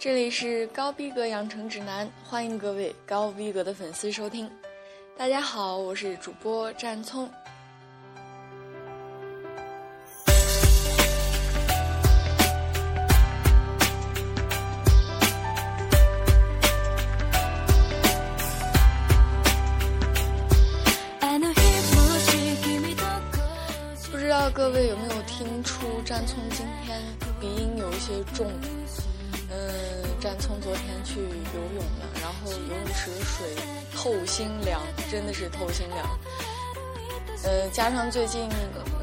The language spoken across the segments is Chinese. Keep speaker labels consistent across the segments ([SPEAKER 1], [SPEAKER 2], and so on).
[SPEAKER 1] 这里是高逼格养成指南，欢迎各位高逼格的粉丝收听。大家好，我是主播战聪。不知道各位有没有听出战聪今天鼻音有一些重？嗯，战聪昨天去游泳了，然后游泳池的水透心凉，真的是透心凉。呃，加上最近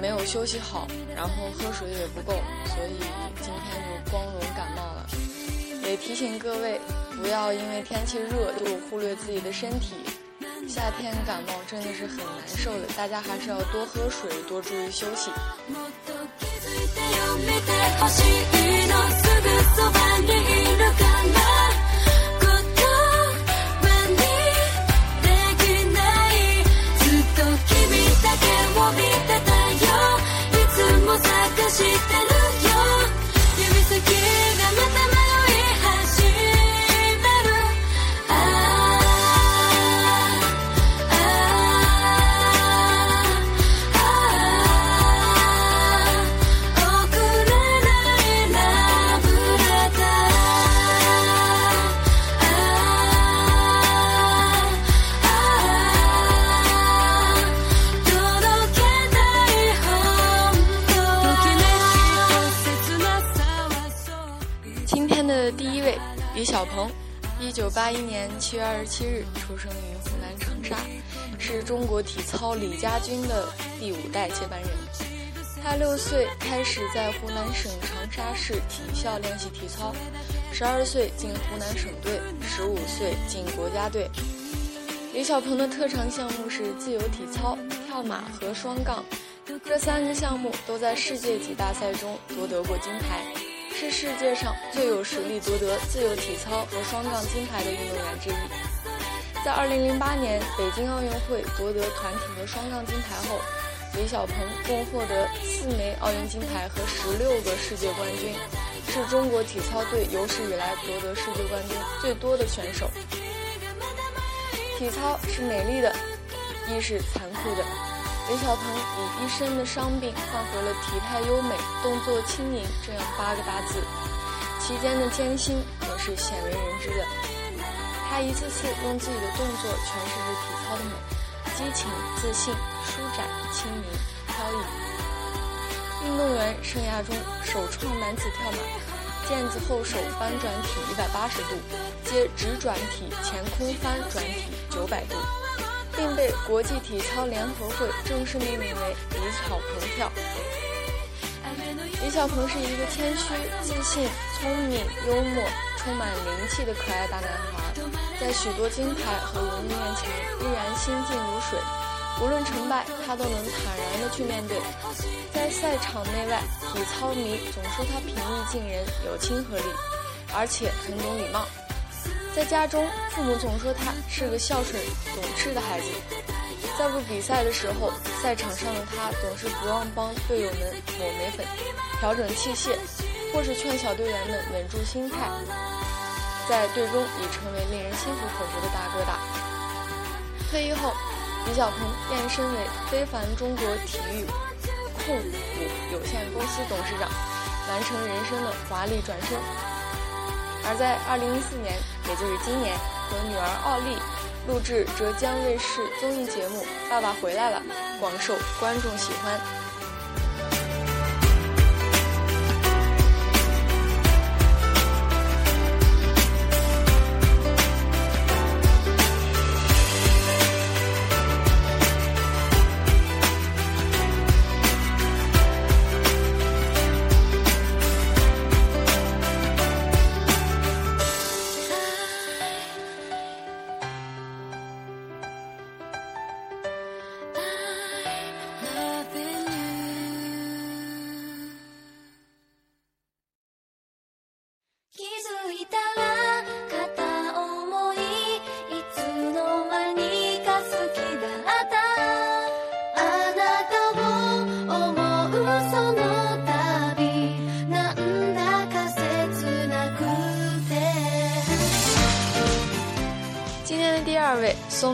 [SPEAKER 1] 没有休息好，然后喝水也不够，所以今天就光荣感冒了。也提醒各位，不要因为天气热就忽略自己的身体。夏天感冒真的是很难受的，大家还是要多喝水，多注意休息。八一年七月二十七日出生于湖南长沙，是中国体操李家军的第五代接班人。他六岁开始在湖南省长沙市体校练习体操，十二岁进湖南省队，十五岁进国家队。李小鹏的特长项目是自由体操、跳马和双杠，这三个项目都在世界级大赛中夺得过金牌。是世界上最有实力夺得自由体操和双杠金牌的运动员之一。在2008年北京奥运会夺得团体和双杠金牌后，李小鹏共获得四枚奥运金牌和十六个世界冠军，是中国体操队有史以来夺得世界冠军最多的选手。体操是美丽的，亦是残酷的。李小鹏以一身的伤病换回了体态优美、动作轻盈这样八个大字，其间的艰辛也是鲜为人知的。他一次次用自己的动作诠释着体操的美：激情、自信、舒展、轻盈、飘逸。运动员生涯中首创男子跳马，毽子后手翻转体一百八十度，接直转体前空翻转体九百度。并被国际体操联合会正式命名为李小鹏跳。李小鹏是一个谦虚、自信、聪明、幽默、充满灵气的可爱大男孩，在许多金牌和荣誉面前依然心静如水，无论成败，他都能坦然地去面对。在赛场内外，体操迷总说他平易近人、有亲和力，而且很懂礼貌。在家中，父母总说他是个孝顺、懂事的孩子。在不比赛的时候，赛场上的他总是不忘帮队友们抹眉粉、调整器械，或是劝小队员们稳住心态。在队中已成为令人心服口服的大哥大。退役后，李小鹏变身为非凡中国体育控股有限公司董事长，完成人生的华丽转身。而在二零一四年，也就是今年，和女儿奥莉录制浙江卫视综艺节目《爸爸回来了》，广受观众喜欢。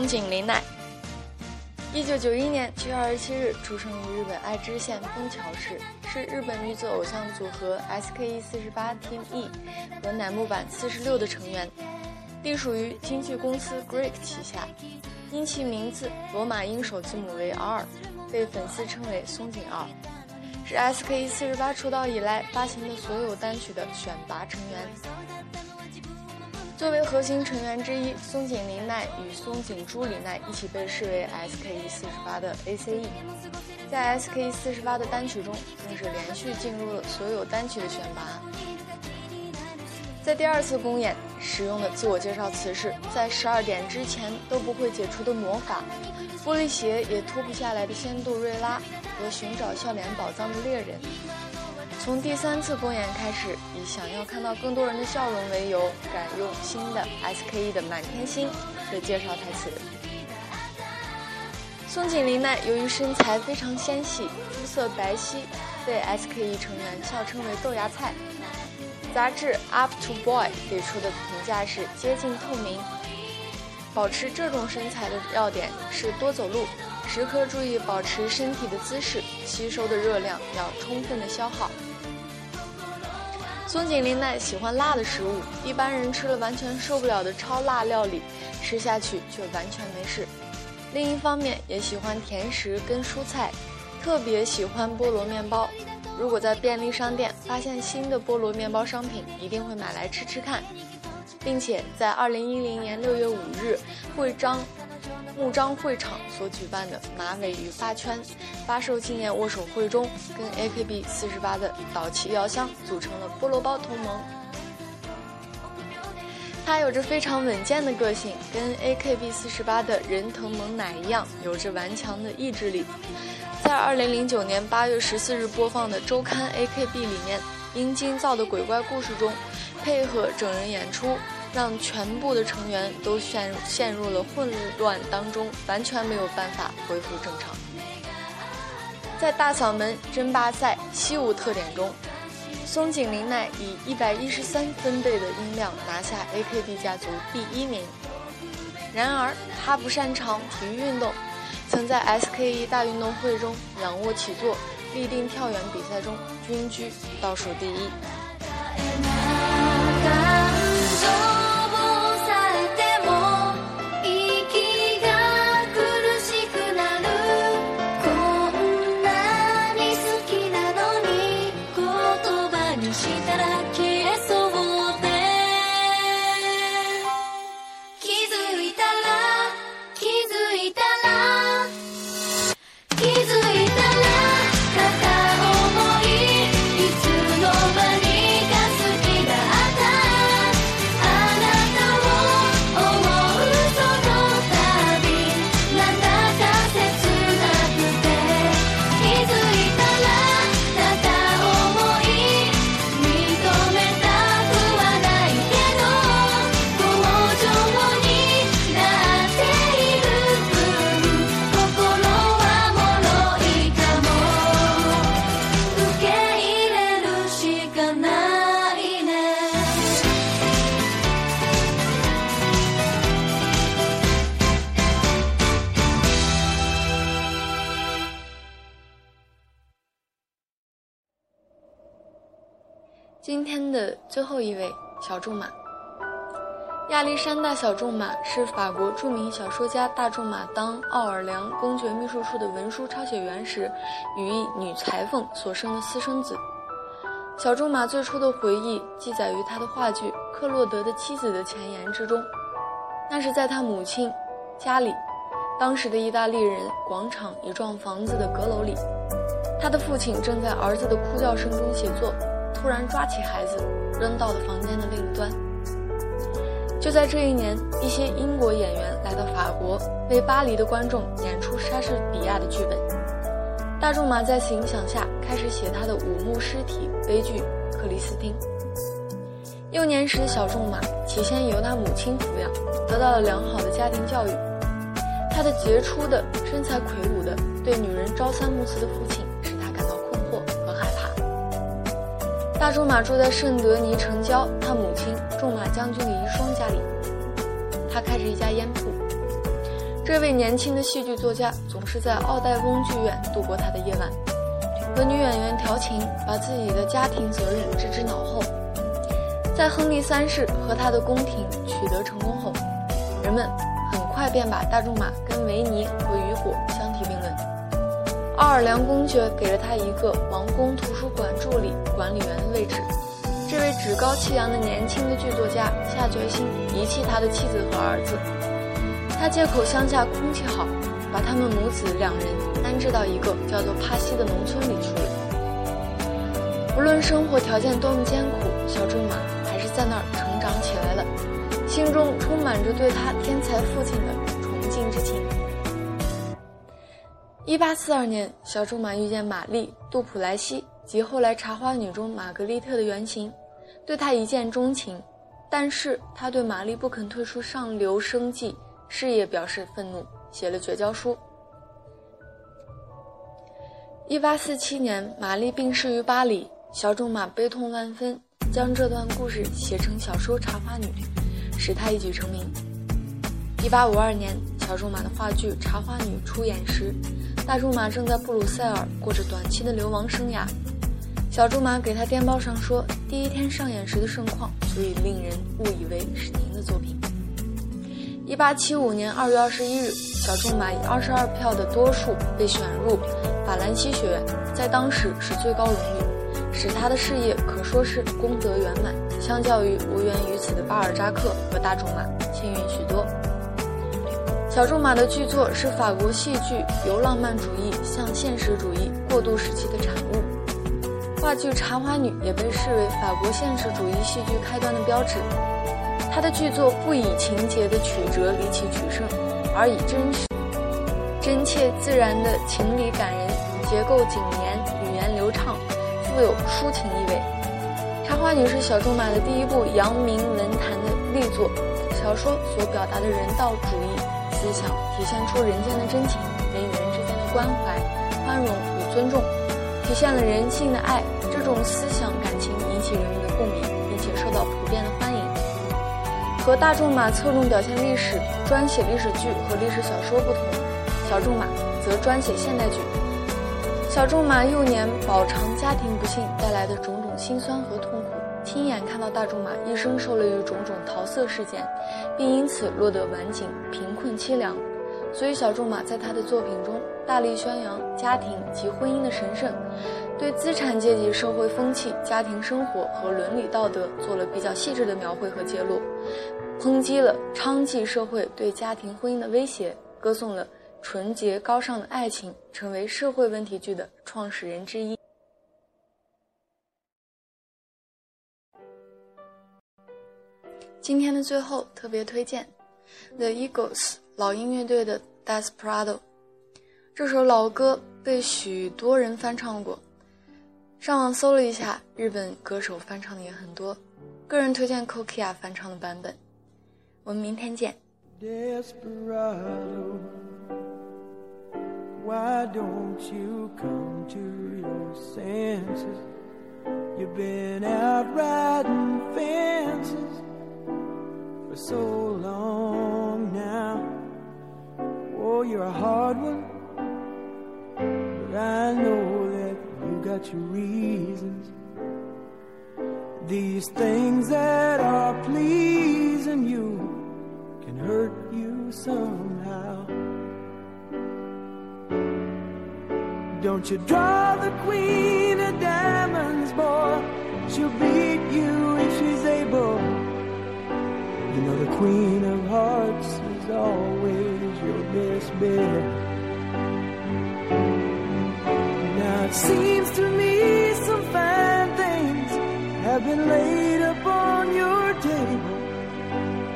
[SPEAKER 1] 松井玲奈。一九九一年七月二十七日出生于日本爱知县丰桥市，是日本女子偶像组合 S.K.E 四十八 Team E 和乃木坂四十六的成员，隶属于经纪公司 Greek 旗下。因其名字罗马音首字母为 R，被粉丝称为松井二，是 S.K.E 四十八出道以来发行的所有单曲的选拔成员。作为核心成员之一，松井玲奈与松井朱里奈一起被视为 S.K.E 四十八的 A.C.E，在 S.K.E 四十八的单曲中更是连续进入了所有单曲的选拔。在第二次公演使用的自我介绍词是：在十二点之前都不会解除的魔法，玻璃鞋也脱不下来的仙杜瑞拉和寻找笑脸宝藏的猎人。从第三次公演开始，以想要看到更多人的笑容为由，改用新的 S.K.E 的满天星的介绍台词。松井玲奈由于身材非常纤细，肤色白皙，被 S.K.E 成员笑称为豆芽菜。杂志 Up to Boy 给出的评价是接近透明。保持这种身材的要点是多走路。时刻注意保持身体的姿势，吸收的热量要充分的消耗。松井玲奈喜欢辣的食物，一般人吃了完全受不了的超辣料理，吃下去却完全没事。另一方面也喜欢甜食跟蔬菜，特别喜欢菠萝面包。如果在便利商店发现新的菠萝面包商品，一定会买来吃吃看，并且在二零一零年六月五日会章。木章会场所举办的马尾与发圈发售纪念握手会中，跟 AKB 四十八的岛崎遥香组成了菠萝包同盟。他有着非常稳健的个性，跟 AKB 四十八的人藤萌乃一样，有着顽强的意志力。在二零零九年八月十四日播放的周刊 AKB 里面，阴茎造的鬼怪故事中，配合整人演出。让全部的成员都陷陷入了混乱当中，完全没有办法恢复正常。在大嗓门争霸赛西武特点中，松井玲奈以一百一十三分贝的音量拿下 AKB 家族第一名。然而，她不擅长体育运动，曾在 SKE 大运动会中仰卧起坐、立定跳远比赛中均居倒数第一。今天的最后一位小仲马，亚历山大小仲马是法国著名小说家大仲马当奥尔良公爵秘书处的文书抄写员时，与一女裁缝所生的私生子。小仲马最初的回忆记载于他的话剧《克洛德的妻子》的前言之中，那是在他母亲家里，当时的意大利人广场一幢房子的阁楼里，他的父亲正在儿子的哭叫声中写作。突然抓起孩子，扔到了房间的另一端。就在这一年，一些英国演员来到法国，为巴黎的观众演出莎士比亚的剧本。大仲马在此影响下，开始写他的五幕诗体悲剧《克里斯汀》。幼年时的小仲马起先由他母亲抚养，得到了良好的家庭教育。他的杰出的、身材魁梧的、对女人朝三暮四的父亲。大仲马住在圣德尼城郊他母亲仲马将军的遗孀家里。他开着一家烟铺，这位年轻的戏剧作家总是在奥黛翁剧院度过他的夜晚，和女演员调情，把自己的家庭责任置之脑后。在亨利三世和他的宫廷取得成功后，人们很快便把大仲马跟维尼和雨果相提并论。奥尔良公爵给了他一个王宫图书馆管理员的位置。这位趾高气扬的年轻的剧作家下决心遗弃他的妻子和儿子。他借口乡下空气好，把他们母子两人安置到一个叫做帕西的农村里去了。无论生活条件多么艰苦，小仲马还是在那儿成长起来了，心中充满着对他天才父亲的崇敬之情。一八四二年，小仲马遇见玛丽·杜普莱西及后来《茶花女》中玛格丽特的原型。对他一见钟情，但是他对玛丽不肯退出上流生计事业表示愤怒，写了绝交书。一八四七年，玛丽病逝于巴黎，小仲马悲痛万分，将这段故事写成小说《茶花女》，使她一举成名。一八五二年，小仲马的话剧《茶花女》出演时，大仲马正在布鲁塞尔过着短期的流亡生涯。小仲马给他电报上说，第一天上演时的盛况足以令人误以为是您的作品。一八七五年二月二十一日，小仲马以二十二票的多数被选入法兰西学院，在当时是最高荣誉，使他的事业可说是功德圆满。相较于无缘于此的巴尔扎克和大仲马，幸运许多。小仲马的剧作是法国戏剧由浪漫主义向现实主义过渡时期的产物。话剧《茶花女》也被视为法国现实主义戏剧开端的标志。他的剧作不以情节的曲折离奇取胜，而以真实、真切自然的情理感人，结构紧严，语言流畅，富有抒情意味。《茶花女》是小仲马的第一部扬名文坛的力作。小说所表达的人道主义思想，体现出人间的真情，人与人之间的关怀、宽容与尊重。体现了人性的爱，这种思想感情引起人们的共鸣，并且受到普遍的欢迎。和大仲马侧重表现历史、专写历史剧和历史小说不同，小仲马则专写现代剧。小仲马幼年饱尝家庭不幸带来的种种辛酸和痛苦，亲眼看到大仲马一生受累于种种桃色事件，并因此落得晚景、贫困凄凉。所以，小仲马在他的作品中大力宣扬家庭及婚姻的神圣，对资产阶级社会风气、家庭生活和伦理道德做了比较细致的描绘和揭露，抨击了娼妓社会对家庭婚姻的威胁，歌颂了纯洁高尚的爱情，成为社会问题剧的创始人之一。今天的最后，特别推荐 The Eagles。老鹰乐队的《Desperado》这首老歌被许多人翻唱过，上网搜了一下，日本歌手翻唱的也很多。个人推荐 Kokia 翻唱的版本。我们明天见。Know oh, you're a hard one, but I know that you got your reasons. These things that are pleasing you can hurt you somehow. Don't you draw the queen of diamonds, boy? She'll beat you if she's able. Queen of hearts is always your best bet. Now it seems to me some fine things have been laid upon your table,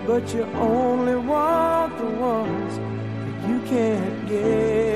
[SPEAKER 1] but you only want the ones that you can't get.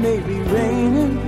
[SPEAKER 2] may be raining,